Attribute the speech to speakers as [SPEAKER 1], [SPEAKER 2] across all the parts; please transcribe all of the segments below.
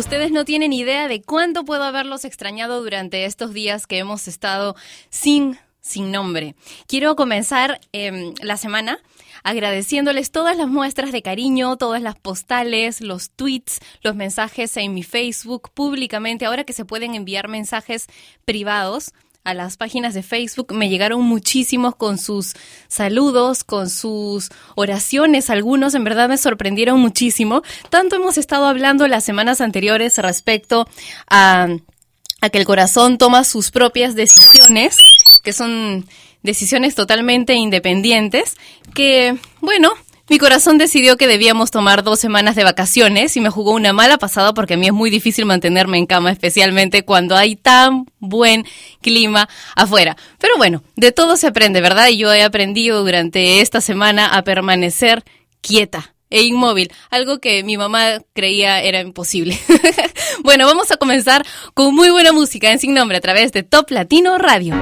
[SPEAKER 1] Ustedes no tienen idea de cuánto puedo haberlos extrañado durante estos días que hemos estado sin, sin nombre. Quiero comenzar em, la semana agradeciéndoles todas las muestras de cariño, todas las postales, los tweets, los mensajes en mi Facebook públicamente, ahora que se pueden enviar mensajes privados a las páginas de Facebook me llegaron muchísimos con sus saludos, con sus oraciones, algunos en verdad me sorprendieron muchísimo. Tanto hemos estado hablando las semanas anteriores respecto a, a que el corazón toma sus propias decisiones, que son decisiones totalmente independientes, que bueno, mi corazón decidió que debíamos tomar dos semanas de vacaciones y me jugó una mala pasada porque a mí es muy difícil mantenerme en cama, especialmente cuando hay tan buen clima afuera. Pero bueno, de todo se aprende, ¿verdad? Y yo he aprendido durante esta semana a permanecer quieta e inmóvil, algo que mi mamá creía era imposible. bueno, vamos a comenzar con muy buena música en Sin Nombre a través de Top Latino Radio.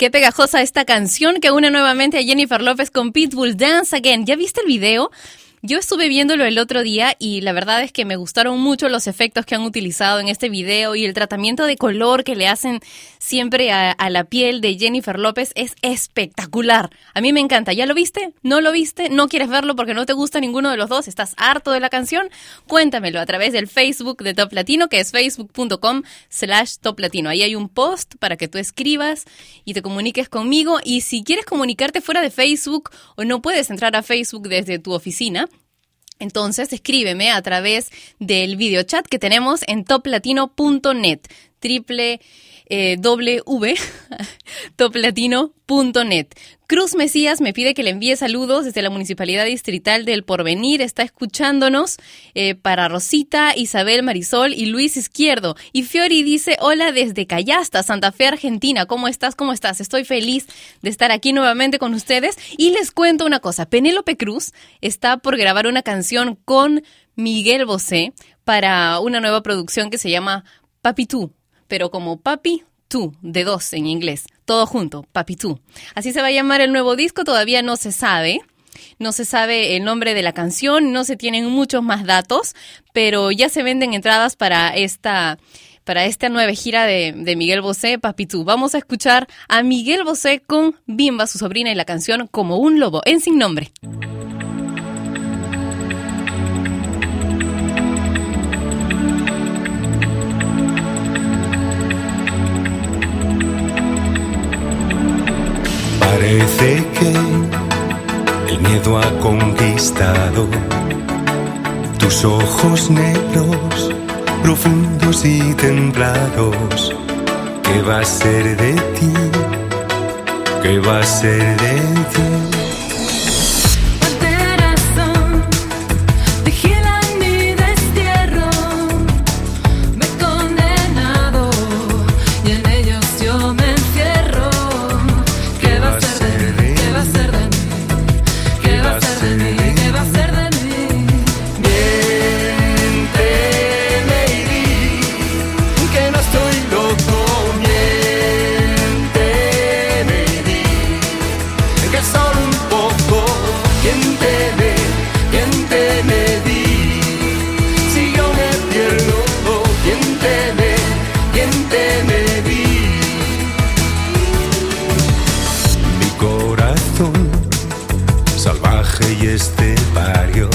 [SPEAKER 2] Qué pegajosa esta canción que une nuevamente a Jennifer López con Pitbull Dance Again. ¿Ya viste el video? Yo estuve viéndolo el otro día y la verdad es que me gustaron mucho los efectos que han utilizado en este video y el tratamiento de color que le hacen siempre a, a la piel de Jennifer López es espectacular. A mí me encanta. ¿Ya lo viste? ¿No lo viste? ¿No quieres verlo porque no te gusta ninguno de los dos? ¿Estás harto de la canción? Cuéntamelo a través del Facebook de Top Latino, que es facebook.com slash Top Latino. Ahí hay un post para que tú escribas y te comuniques conmigo. Y si quieres comunicarte fuera de Facebook o no puedes entrar a Facebook desde tu oficina, entonces escríbeme a través del video chat que tenemos en toplatino.net, triple eh, w toplatino.net. Cruz Mesías me pide que le envíe saludos desde la Municipalidad Distrital del Porvenir. Está escuchándonos eh, para Rosita, Isabel Marisol y Luis Izquierdo. Y Fiori dice, hola desde Cayasta, Santa Fe, Argentina. ¿Cómo estás? ¿Cómo estás? Estoy feliz de estar aquí nuevamente con ustedes. Y les cuento una cosa. Penélope Cruz está por grabar una canción con Miguel Bosé para una nueva producción que se llama Papi Tú pero como Papi Tú, de dos en inglés, todo junto, Papi Tú. Así se va a llamar el nuevo disco, todavía no se sabe. No se sabe el nombre de la canción, no se tienen muchos más datos, pero ya se venden entradas para esta para esta nueva gira de, de Miguel Bosé, Papitú. Vamos a escuchar a Miguel Bosé con Bimba, su sobrina, y la canción Como un lobo, en sin nombre.
[SPEAKER 3] Parece que el miedo ha conquistado tus ojos negros, profundos y templados. ¿Qué va a ser de ti? ¿Qué va a ser de ti? reyes te parió,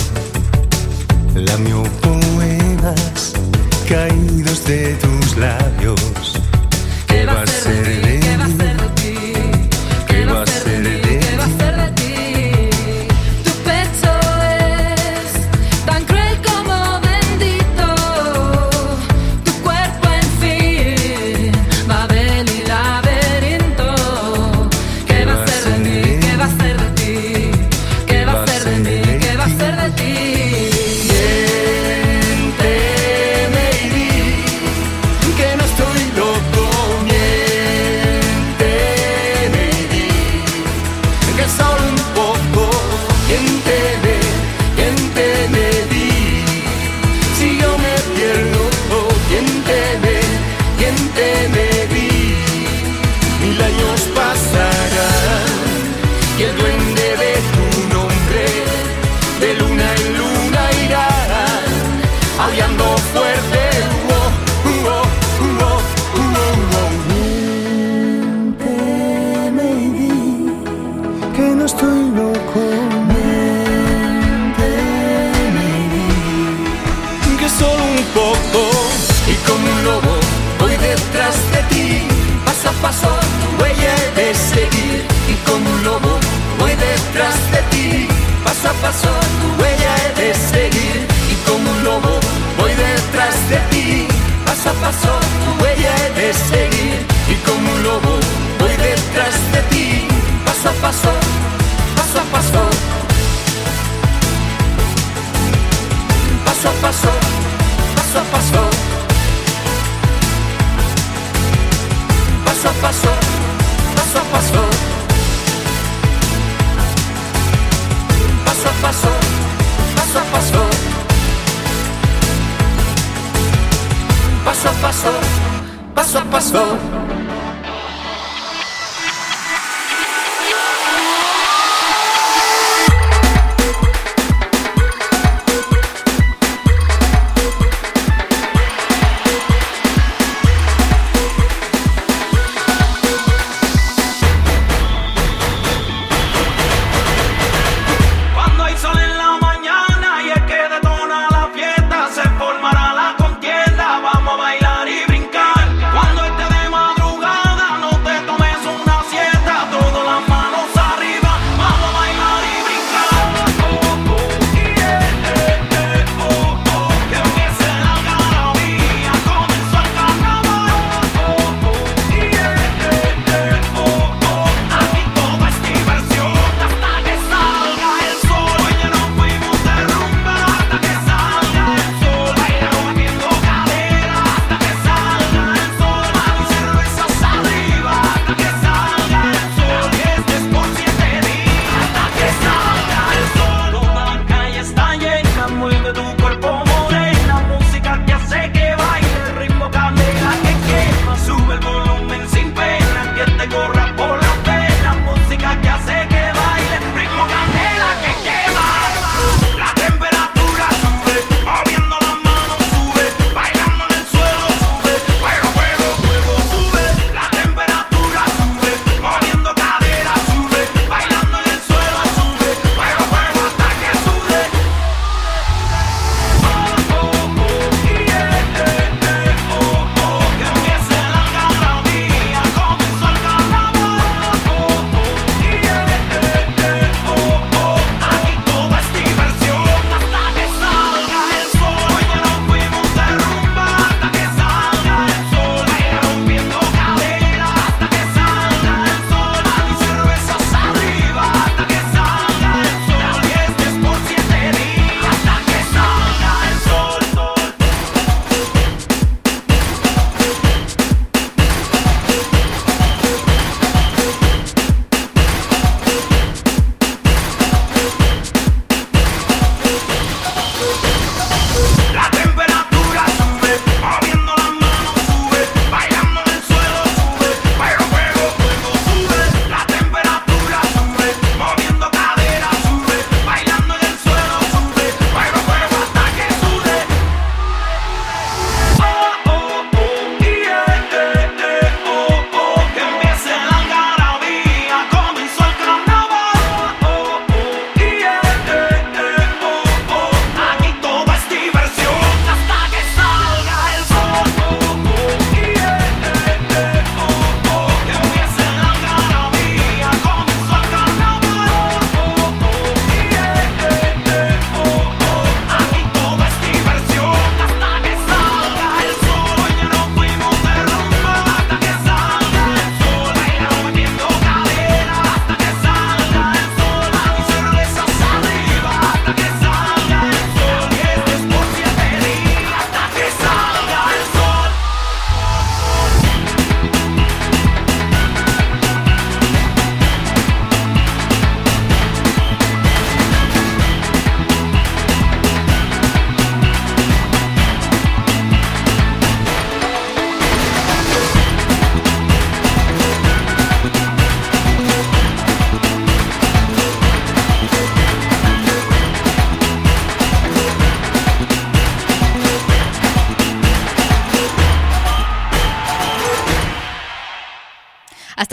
[SPEAKER 3] lamió poemas caídos de tus labios.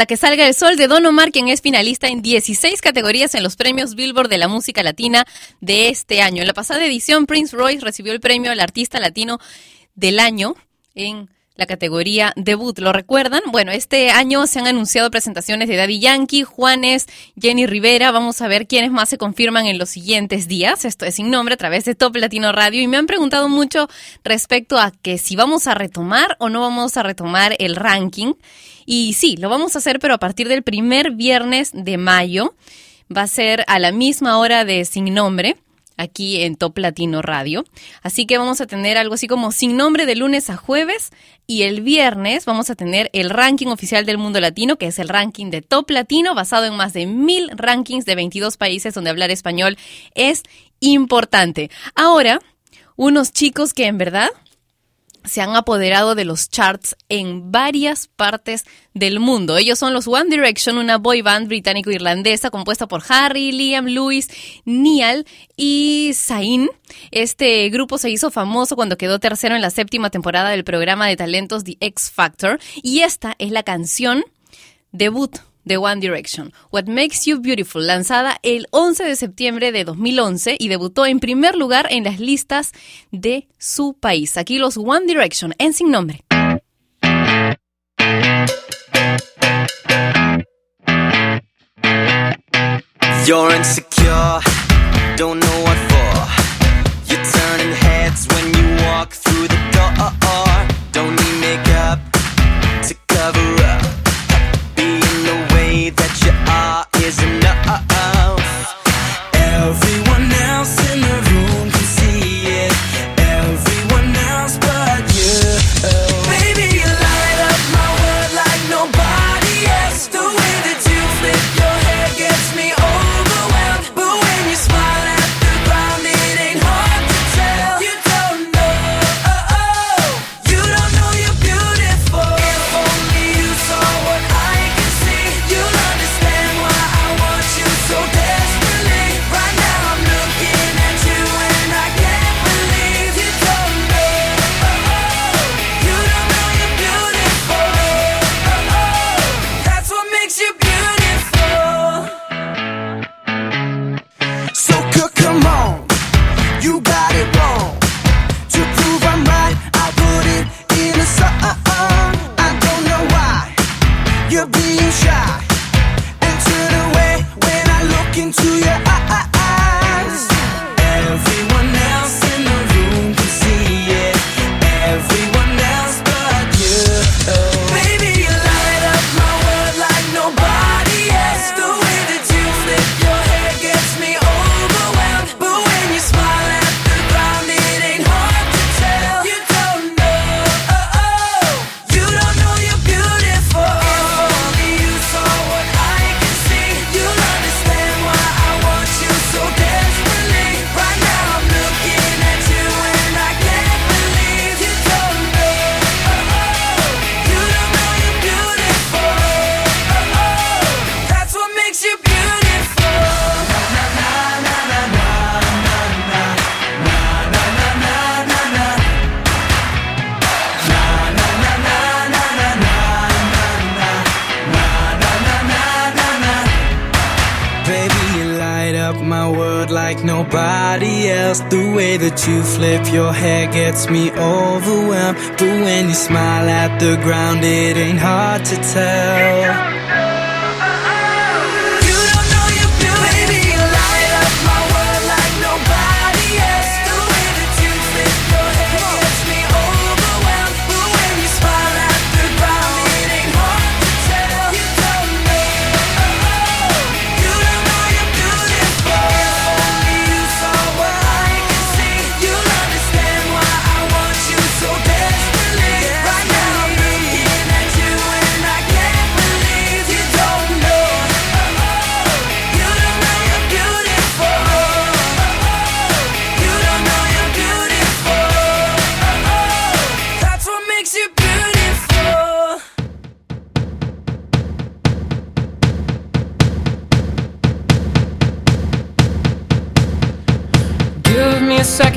[SPEAKER 2] Hasta que salga el sol de Don Omar, quien es finalista en 16 categorías en los premios Billboard de la música latina de este año. En la pasada edición, Prince Royce recibió el premio al artista latino del año en la categoría debut. ¿Lo recuerdan? Bueno, este año se han anunciado presentaciones de Daddy Yankee, Juanes, Jenny Rivera. Vamos a ver quiénes más se confirman en los siguientes días. Esto es sin nombre a través de Top Latino Radio y me han preguntado mucho respecto a que si vamos a retomar o no vamos a retomar el ranking. Y sí, lo vamos a hacer, pero a partir del primer viernes de mayo. Va a ser a la misma hora de sin nombre aquí en Top Latino Radio. Así que vamos a tener algo así como sin nombre de lunes a jueves y el viernes vamos a tener el ranking oficial del mundo latino, que es el ranking de Top Latino, basado en más de mil rankings de 22 países donde hablar español es importante. Ahora, unos chicos que en verdad se han apoderado de los charts en varias partes del mundo. Ellos son los One Direction, una boy band británico-irlandesa compuesta por Harry, Liam, Louis, Niall y Zayn. Este grupo se hizo famoso cuando quedó tercero en la séptima temporada del programa de talentos The X Factor y esta es la canción debut de One Direction, What Makes You Beautiful, lanzada el 11 de septiembre de 2011 y debutó en primer lugar en las listas de su país. Aquí los One Direction en sin nombre.
[SPEAKER 4] You're insecure, don't know what for. You're turning heads when you walk through the door.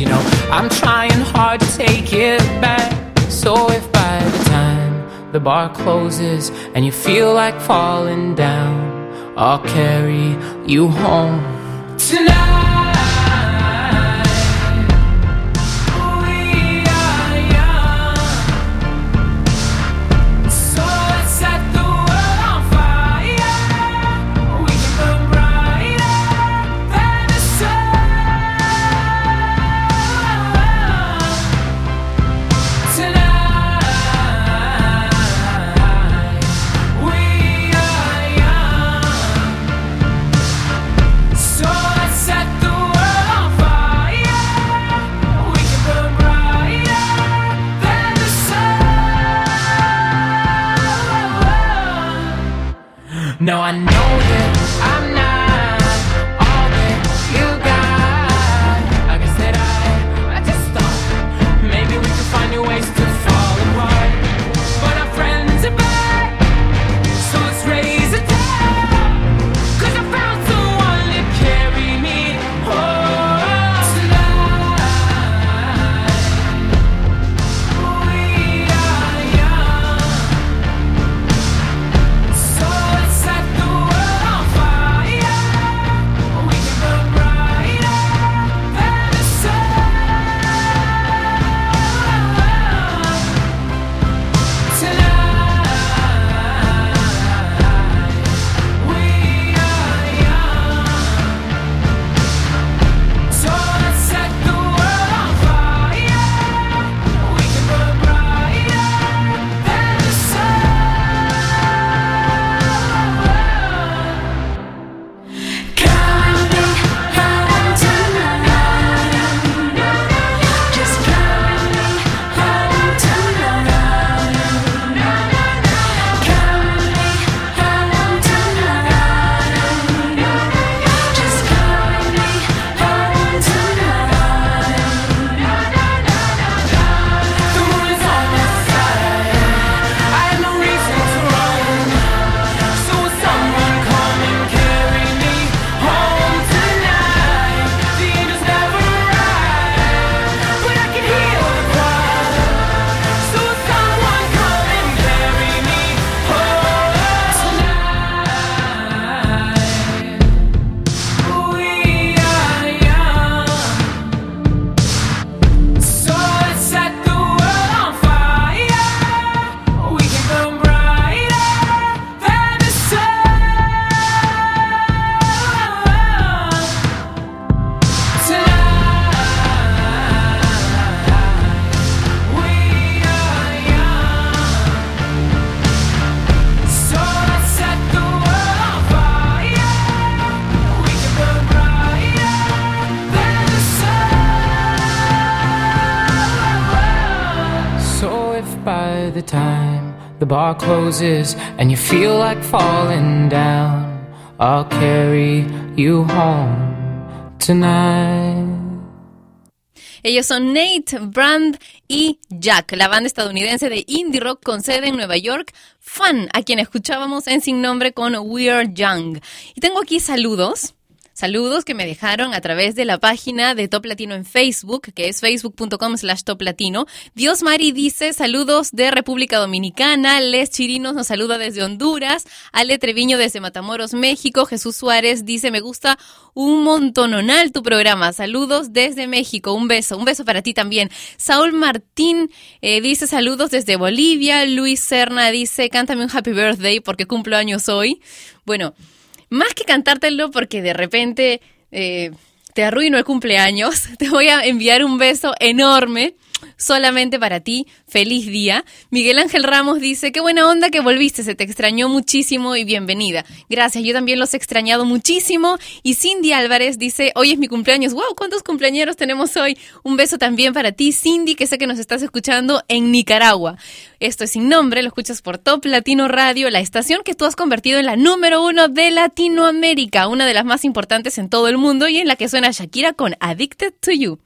[SPEAKER 5] you know, I'm trying hard to take it back. So if by the time the bar closes and you feel like falling down, I'll carry you home tonight. No, I know that closes and you feel like falling down, I'll carry you home tonight.
[SPEAKER 2] Ellos son Nate, Brand y Jack, la banda estadounidense de indie rock con sede en Nueva York, Fan, a quien escuchábamos en Sin Nombre con We Are Young. Y tengo aquí saludos. Saludos que me dejaron a través de la página de Top Latino en Facebook, que es facebook.com slash Top Latino. Dios Mari dice saludos de República Dominicana. Les Chirinos nos saluda desde Honduras. Ale Treviño desde Matamoros, México. Jesús Suárez dice me gusta un montononal tu programa. Saludos desde México. Un beso. Un beso para ti también. Saúl Martín eh, dice saludos desde Bolivia. Luis Serna dice cántame un happy birthday porque cumplo años hoy. Bueno, más que cantártelo porque de repente eh, te arruino el cumpleaños, te voy a enviar un beso enorme solamente para ti. Feliz día. Miguel Ángel Ramos dice, qué buena onda que volviste, se te extrañó muchísimo y bienvenida. Gracias, yo también los he extrañado muchísimo. Y Cindy Álvarez dice, hoy es mi cumpleaños. ¡Wow! ¿Cuántos cumpleañeros tenemos hoy? Un beso también para ti, Cindy, que sé que nos estás escuchando en Nicaragua. Esto es sin nombre, lo escuchas por Top Latino Radio, la estación que tú has convertido en la número uno de Latinoamérica, una de las más importantes en todo el mundo y en la que suena Shakira con
[SPEAKER 6] Addicted to You.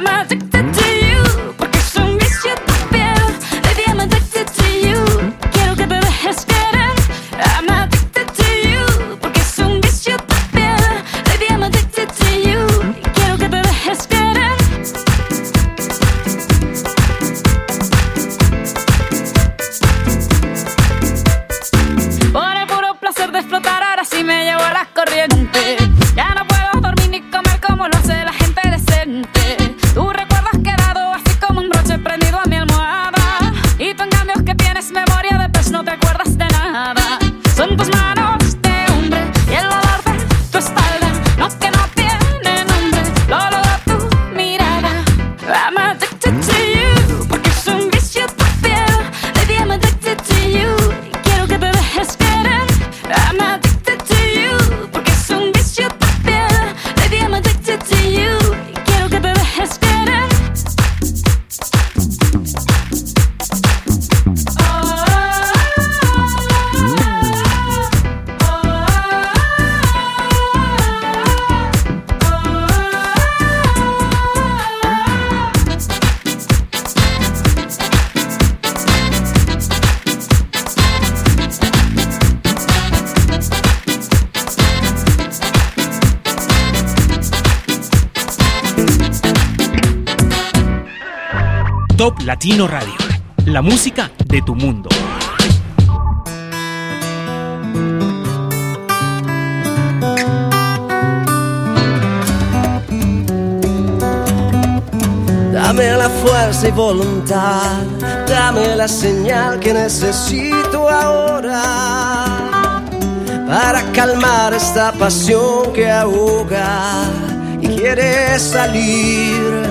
[SPEAKER 6] I'm addicted to
[SPEAKER 7] Latino Radio, la música de tu mundo.
[SPEAKER 8] Dame la fuerza y voluntad, dame la señal que necesito ahora para calmar esta pasión que ahoga y quiere salir.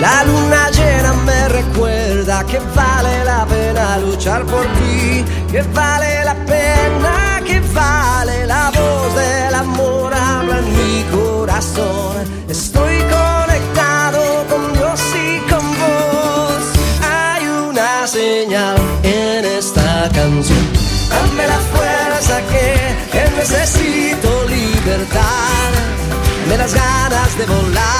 [SPEAKER 8] La luna llena me recuerda que vale la pena luchar por ti, que vale la pena, que vale la voz del amor habla en mi corazón. Estoy conectado con Dios y con vos. Hay una señal en esta canción. Dame la fuerza que, que necesito libertad. Dame las ganas de volar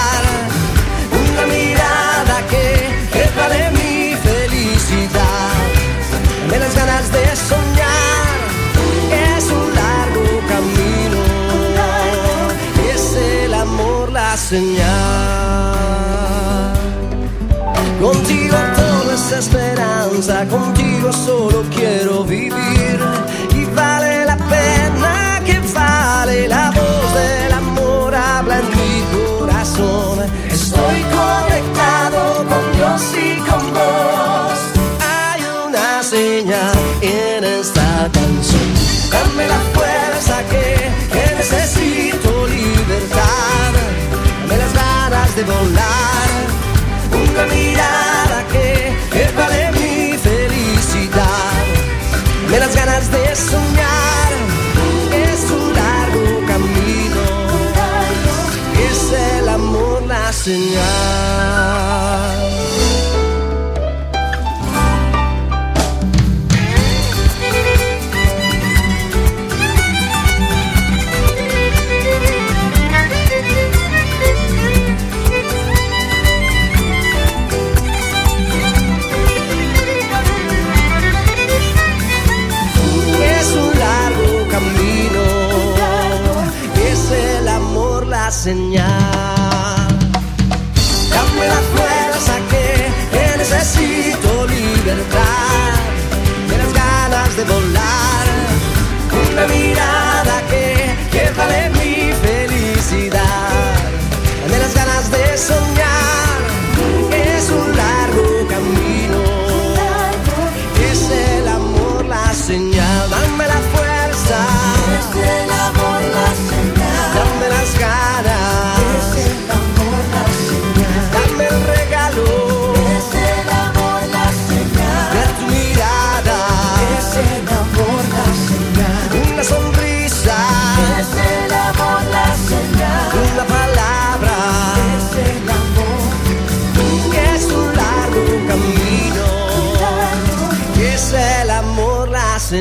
[SPEAKER 8] Contigo todo es esperanza, contigo solo quiero vivir y vale la pena que vale la voz del amor habla en mi corazón. Estoy conectado con Dios y con vos. Hay una señal en esta canción. Dame la fuerza que, de volar. Una mirada que vale mi felicidad. Me las ganas de soñar. Es un largo camino. Es el amor la señal. enseñar.
[SPEAKER 2] La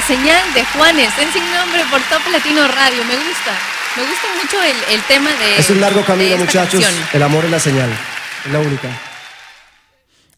[SPEAKER 2] señal de Juanes en Sin Nombre por Top Latino Radio. Me gusta. Me gusta mucho el, el tema de.
[SPEAKER 8] Es un largo camino, muchachos.
[SPEAKER 2] canción.
[SPEAKER 8] El amor es la señal. Es la única.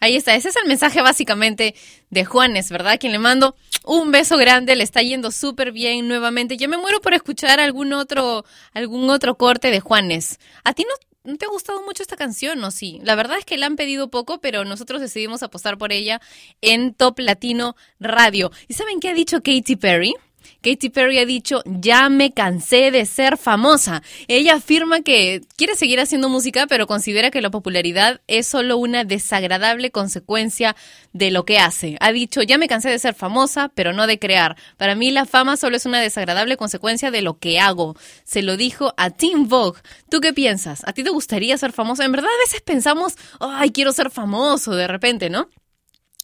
[SPEAKER 2] Ahí está, ese es el mensaje básicamente de Juanes, ¿verdad? Quien le mando un beso grande, le está yendo súper bien nuevamente. Yo me muero por escuchar algún otro, algún otro corte de Juanes. ¿A ti no, no te ha gustado mucho esta canción, o sí? La verdad es que la han pedido poco, pero nosotros decidimos apostar por ella en Top Latino Radio. ¿Y saben qué ha dicho Katy Perry? Katy Perry ha dicho, ya me cansé de ser famosa. Ella afirma que quiere seguir haciendo música, pero considera que la popularidad es solo una desagradable consecuencia de lo que hace. Ha dicho, ya me cansé de ser famosa, pero no de crear. Para mí la fama solo es una desagradable consecuencia de lo que hago. Se lo dijo a Tim Vogue. ¿Tú qué piensas? ¿A ti te gustaría ser famosa? En verdad a veces pensamos, ay, quiero ser famoso de repente, ¿no?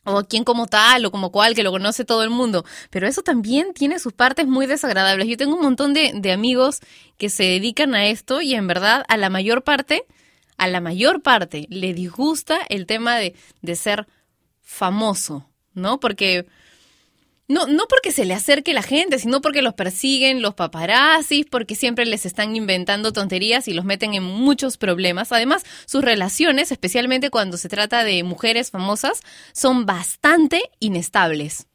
[SPEAKER 2] O quién como tal o como cual, que lo conoce todo el mundo. Pero eso también tiene sus partes muy desagradables. Yo tengo un montón de, de amigos que se dedican a esto y en verdad a la mayor parte, a la mayor parte le disgusta el tema de, de ser famoso, ¿no? Porque no, no porque se le acerque la gente, sino porque los persiguen los paparazzis, porque siempre les están inventando tonterías y los meten en muchos problemas. Además, sus relaciones, especialmente cuando se trata de mujeres famosas, son bastante inestables.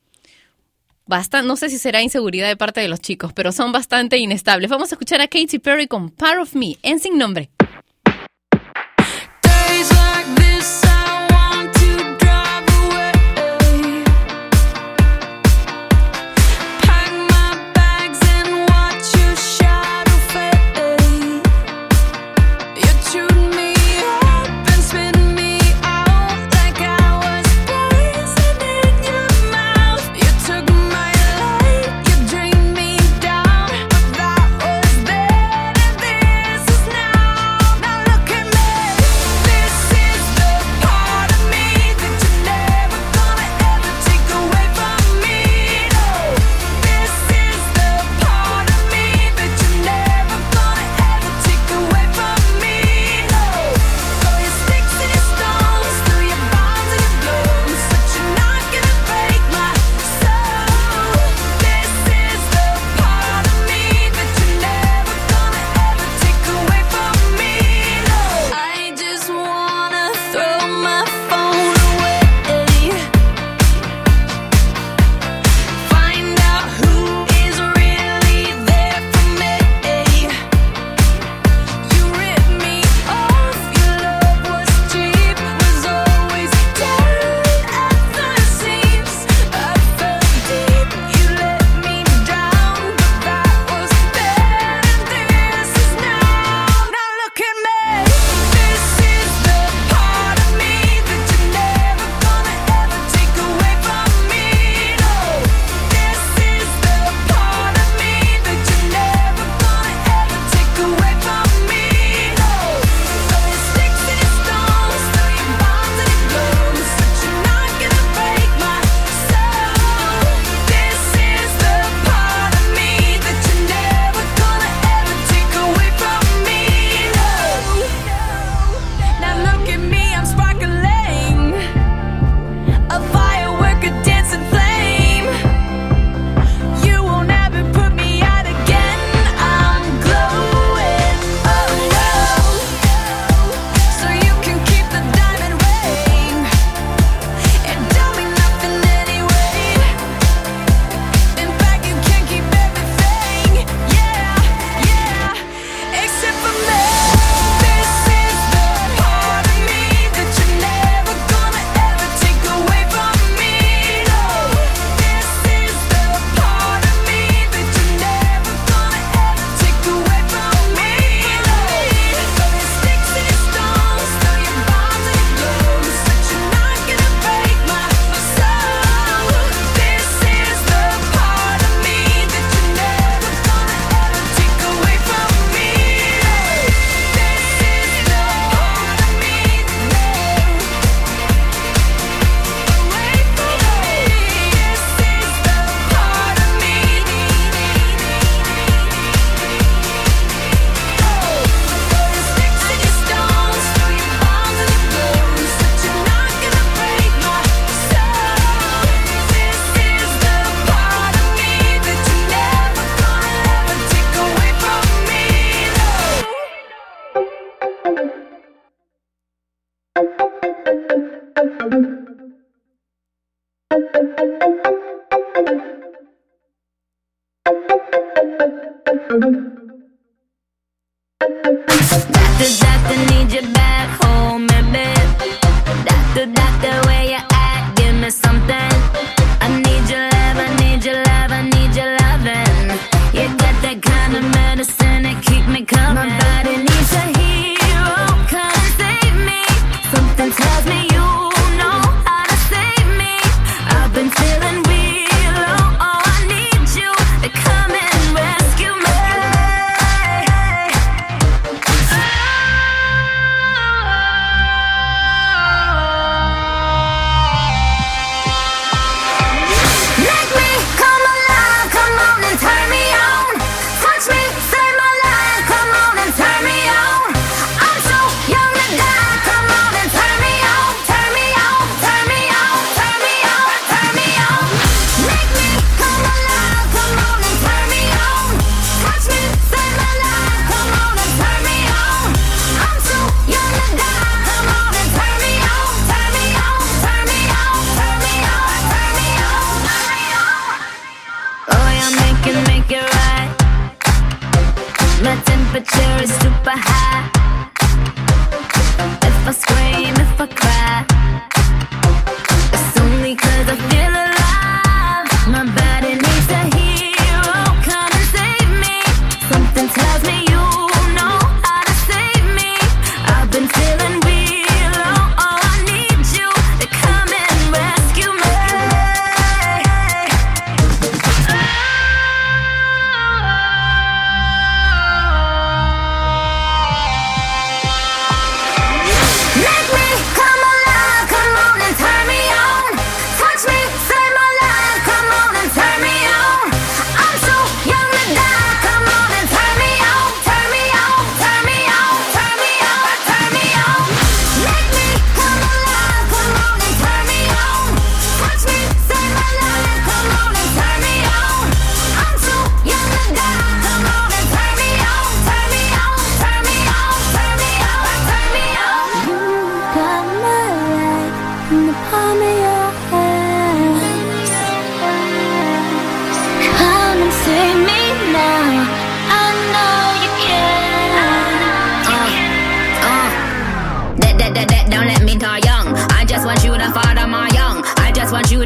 [SPEAKER 2] Basta, no sé si será inseguridad de parte de los chicos, pero son bastante inestables. Vamos a escuchar a Katy Perry con Part of Me, en sin nombre.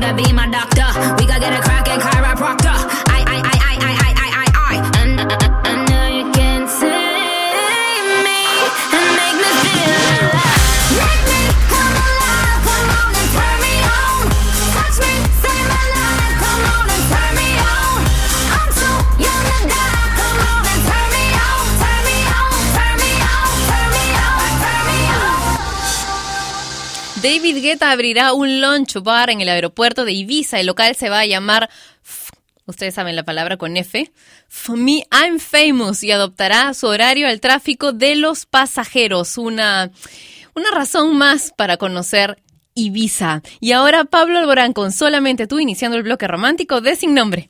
[SPEAKER 1] coulda be my dog.
[SPEAKER 2] David Guetta abrirá un lunch bar en el aeropuerto de Ibiza. El local se va a llamar ustedes saben la palabra con F, For me, I'm famous y adoptará su horario al tráfico de los pasajeros. Una, una razón más para conocer Ibiza. Y ahora Pablo Alborán con Solamente tú, iniciando el bloque romántico de Sin Nombre.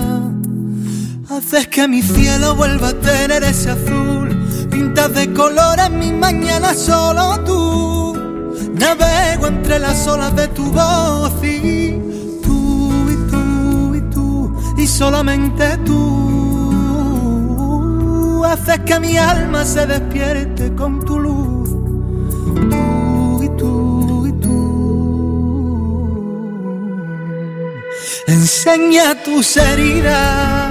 [SPEAKER 9] Haces que mi cielo vuelva a tener ese azul. Pintas de color en mi mañana solo tú. Navego entre las olas de tu voz y tú y tú y tú y solamente tú. Haces que mi alma se despierte con tu luz. Tú y tú y tú. Enseña tus heridas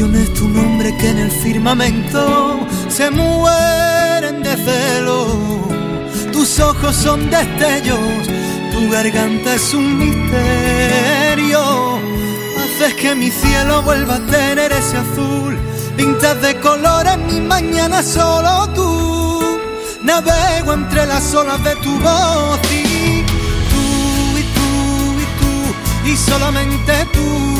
[SPEAKER 9] Menciones tu nombre que en el firmamento se mueren de celo. Tus ojos son destellos, tu garganta es un misterio. Haces que mi cielo vuelva a tener ese azul. Pintas de colores mi mañana solo tú. Navego entre las olas de tu voz y tú y tú y tú y solamente tú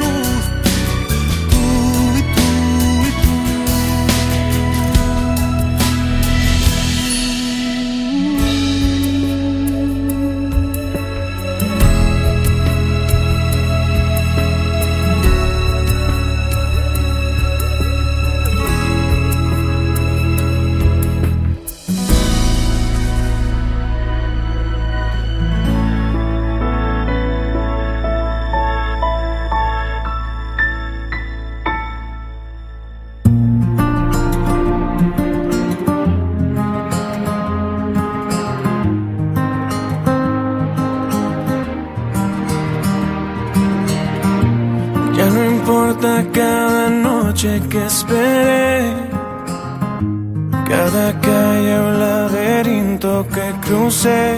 [SPEAKER 10] Que crucé,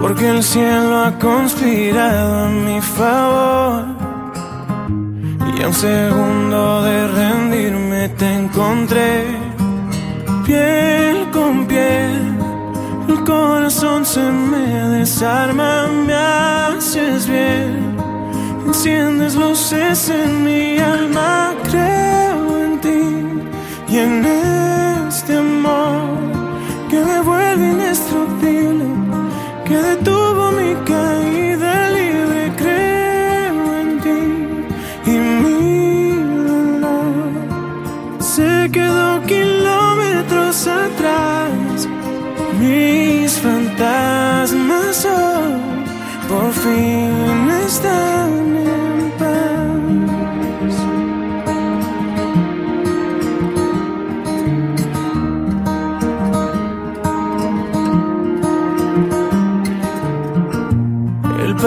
[SPEAKER 10] porque el cielo ha conspirado a mi favor. Y a un segundo de rendirme te encontré, piel con piel. El corazón se me desarma, me haces bien. Enciendes luces en mi alma, creo en ti y en este que detuvo mi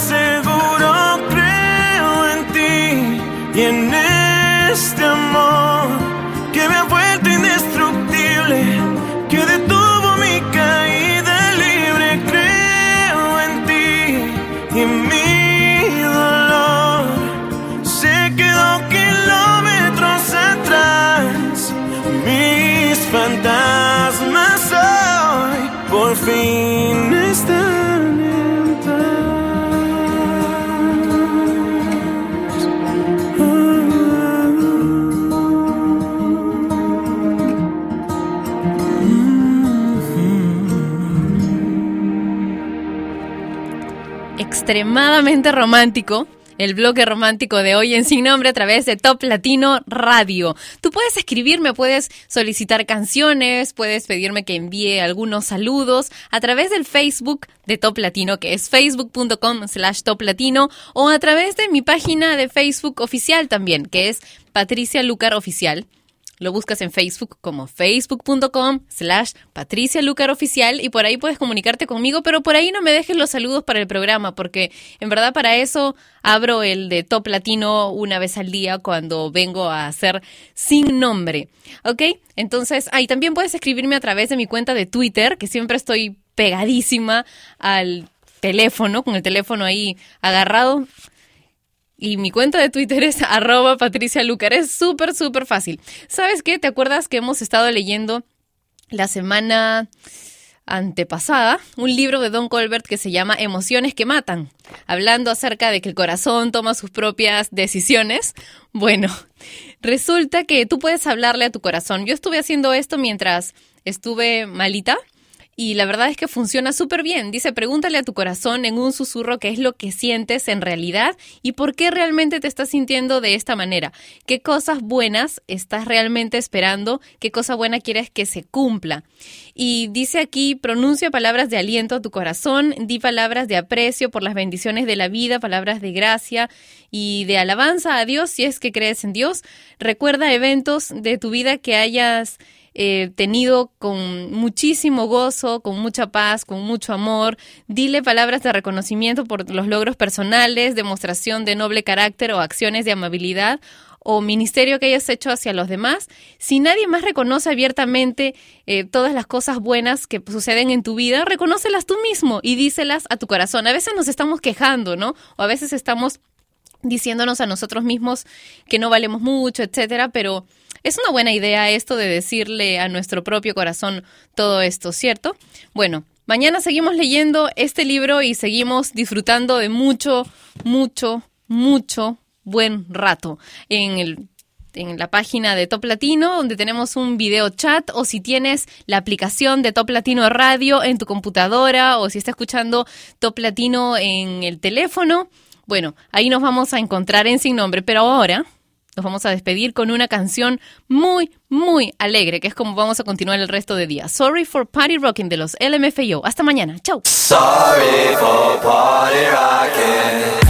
[SPEAKER 10] seguro. Creo en ti y en
[SPEAKER 2] extremadamente romántico. El bloque romántico de hoy en Sin Nombre a través de Top Latino Radio. Tú puedes escribirme, puedes solicitar canciones, puedes pedirme que envíe algunos saludos a través del Facebook de Top Latino, que es facebook.com slash Top Latino, o a través de mi página de Facebook oficial también, que es Patricia Lucar Oficial. Lo buscas en Facebook como facebook.com slash Patricia Lucar Oficial y por ahí puedes comunicarte conmigo, pero por ahí no me dejes los saludos para el programa, porque en verdad para eso abro el de Top Latino una vez al día cuando vengo a hacer sin nombre. ¿Ok? Entonces, ahí también puedes escribirme a través de mi cuenta de Twitter, que siempre estoy pegadísima al teléfono, con el teléfono ahí agarrado. Y mi cuenta de Twitter es arroba Patricia Lucar. Es súper, súper fácil. ¿Sabes qué? ¿Te acuerdas que hemos estado leyendo la semana antepasada un libro de Don Colbert que se llama Emociones que Matan, hablando acerca de que el corazón toma sus propias decisiones. Bueno, resulta que tú puedes hablarle a tu corazón. Yo estuve haciendo esto mientras estuve malita y la verdad es que funciona súper bien. Dice, pregúntale a tu corazón en un susurro qué es lo que sientes en realidad y por qué realmente te estás sintiendo de esta manera. ¿Qué cosas buenas estás realmente esperando? ¿Qué cosa buena quieres que se cumpla? Y dice aquí, pronuncia palabras de aliento a tu corazón, di palabras de aprecio por las bendiciones de la vida, palabras de gracia y de alabanza a Dios si es que crees en Dios. Recuerda eventos de tu vida que hayas eh, tenido con muchísimo gozo, con mucha paz, con mucho amor. Dile palabras de reconocimiento por los logros personales, demostración de noble carácter o acciones de amabilidad o ministerio que hayas hecho hacia los demás, si nadie más reconoce abiertamente eh, todas las cosas buenas que suceden en tu vida, reconócelas tú mismo y díselas a tu corazón. A veces nos estamos quejando, ¿no? O a veces estamos diciéndonos a nosotros mismos que no valemos mucho, etcétera, pero es una buena idea esto de decirle a nuestro propio corazón todo esto, ¿cierto? Bueno, mañana seguimos leyendo este libro y seguimos disfrutando de mucho, mucho, mucho buen rato en el en la página de Top Latino, donde tenemos un video chat, o si tienes la aplicación de Top Latino Radio en tu computadora, o si estás escuchando Top Latino en el teléfono. Bueno, ahí nos vamos a encontrar en Sin Nombre, pero ahora nos vamos a despedir con una canción muy, muy alegre, que es como vamos a continuar el resto de día. Sorry for Party Rocking de los LMFAO. Hasta mañana. Chau.
[SPEAKER 11] Sorry for party rocking.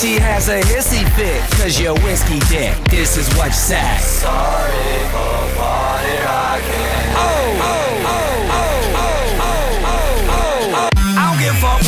[SPEAKER 12] she has a hissy fit, cause you're whiskey dick, this is what you say. Sorry for. Oh, oh, oh, oh, oh.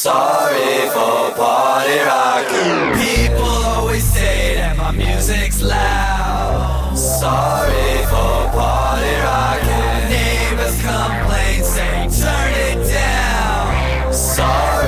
[SPEAKER 11] Sorry for party rocking.
[SPEAKER 12] People always say that my music's loud.
[SPEAKER 11] Sorry for party rocking.
[SPEAKER 12] Neighbors complain, say turn it down.
[SPEAKER 11] Sorry